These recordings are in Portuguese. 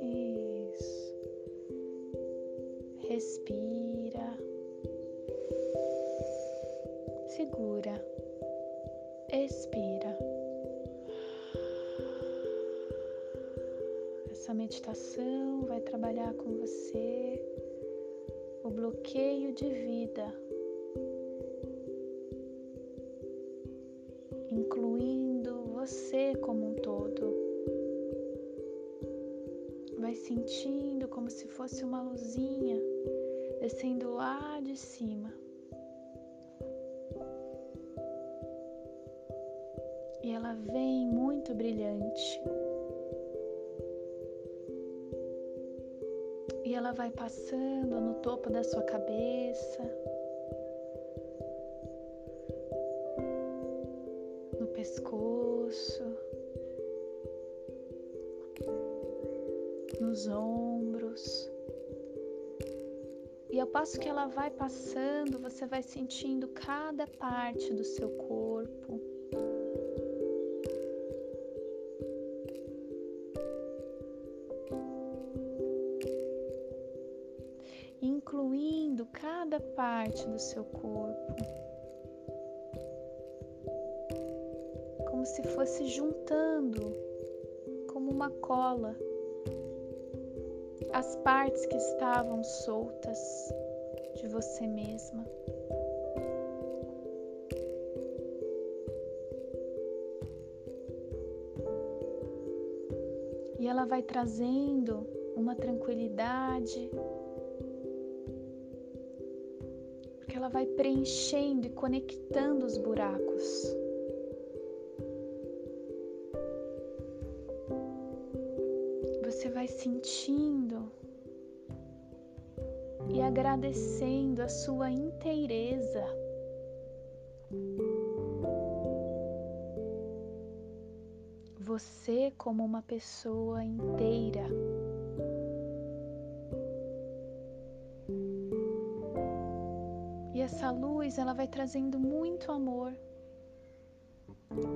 Isso. Respira. Segura. Expira. Essa meditação vai trabalhar com você o bloqueio de vida, incluindo você como um todo. Vai sentindo como se fosse uma luzinha descendo lá de cima. E ela vem muito brilhante. E ela vai passando no topo da sua cabeça, pescoço, nos ombros. E ao passo que ela vai passando, você vai sentindo cada parte do seu corpo. incluindo cada parte do seu corpo, como se fosse juntando, como uma cola, as partes que estavam soltas de você mesma. E ela vai trazendo uma tranquilidade, ela vai preenchendo e conectando os buracos. Você vai sentindo e agradecendo a sua inteireza. Você, como uma pessoa inteira. E essa luz, ela vai trazendo muito amor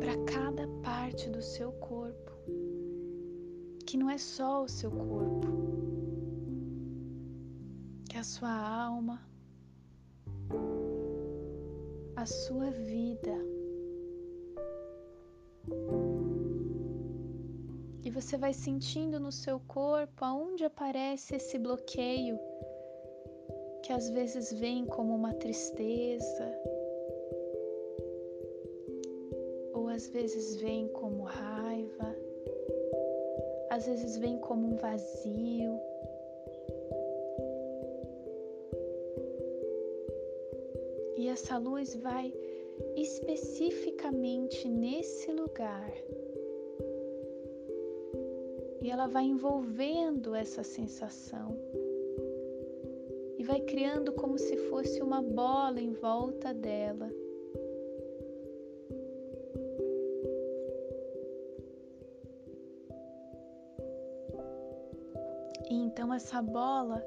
para cada parte do seu corpo, que não é só o seu corpo, que a sua alma, a sua vida. E você vai sentindo no seu corpo aonde aparece esse bloqueio que às vezes vem como uma tristeza, ou às vezes vem como raiva, às vezes vem como um vazio. E essa luz vai especificamente nesse lugar. E ela vai envolvendo essa sensação e vai criando como se fosse uma bola em volta dela. E então essa bola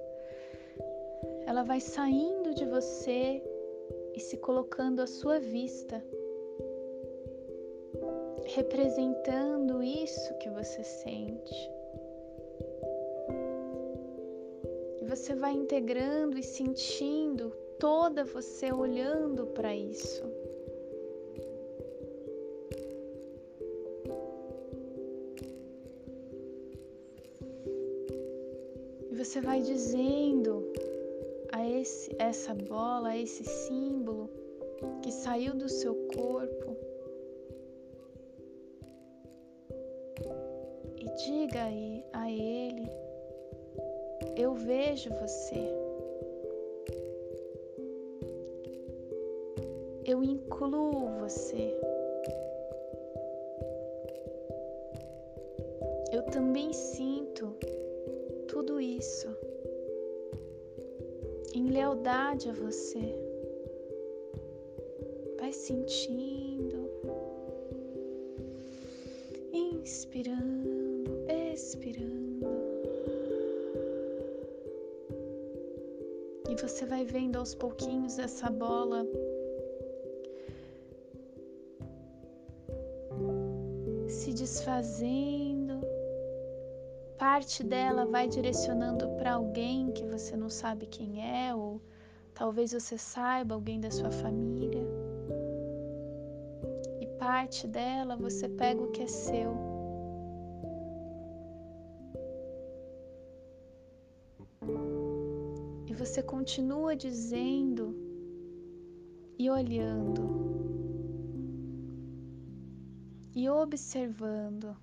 ela vai saindo de você e se colocando à sua vista, representando isso que você sente. você vai integrando e sentindo toda você olhando para isso. Você vai dizendo a esse, essa bola, a esse símbolo que saiu do seu corpo. E diga aí a ele eu vejo você. Eu incluo você. Eu também sinto tudo isso em lealdade a você. Vai sentindo, inspirando, expirando. você vai vendo aos pouquinhos essa bola se desfazendo. Parte dela vai direcionando para alguém que você não sabe quem é, ou talvez você saiba alguém da sua família. E parte dela você pega o que é seu. E você continua dizendo e olhando e observando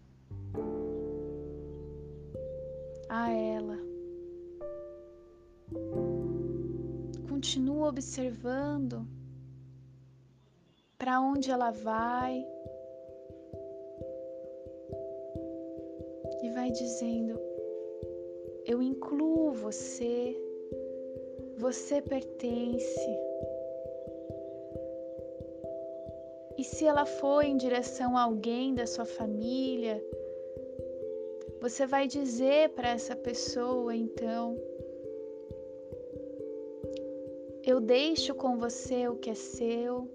a ela. Continua observando para onde ela vai e vai dizendo: Eu incluo você, você pertence. E se ela for em direção a alguém da sua família, você vai dizer para essa pessoa então: Eu deixo com você o que é seu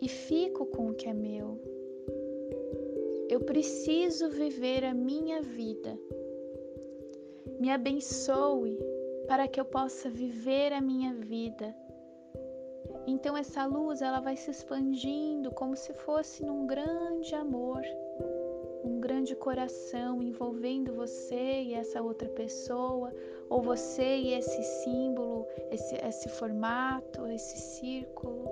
e fico com o que é meu. Eu preciso viver a minha vida. Me abençoe para que eu possa viver a minha vida então essa luz ela vai se expandindo como se fosse num grande amor, um grande coração envolvendo você e essa outra pessoa, ou você e esse símbolo, esse, esse formato, esse círculo.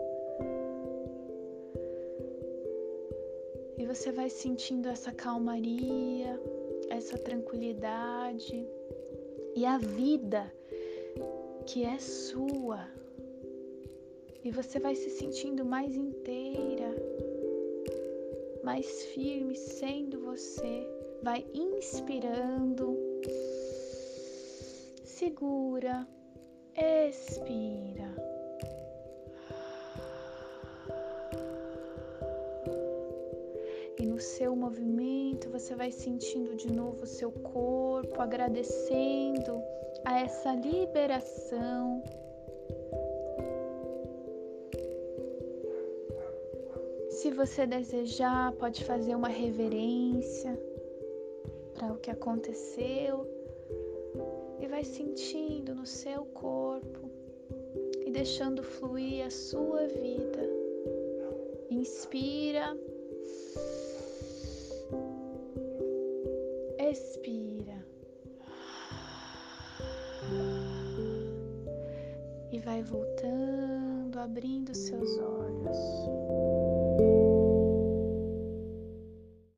E você vai sentindo essa calmaria, essa tranquilidade. E a vida que é sua. E você vai se sentindo mais inteira, mais firme sendo você. Vai inspirando, segura, expira. E no seu movimento você vai sentindo de novo o seu corpo, agradecendo a essa liberação você desejar, pode fazer uma reverência para o que aconteceu e vai sentindo no seu corpo e deixando fluir a sua vida. Inspira, expira e vai voltando, abrindo seus olhos.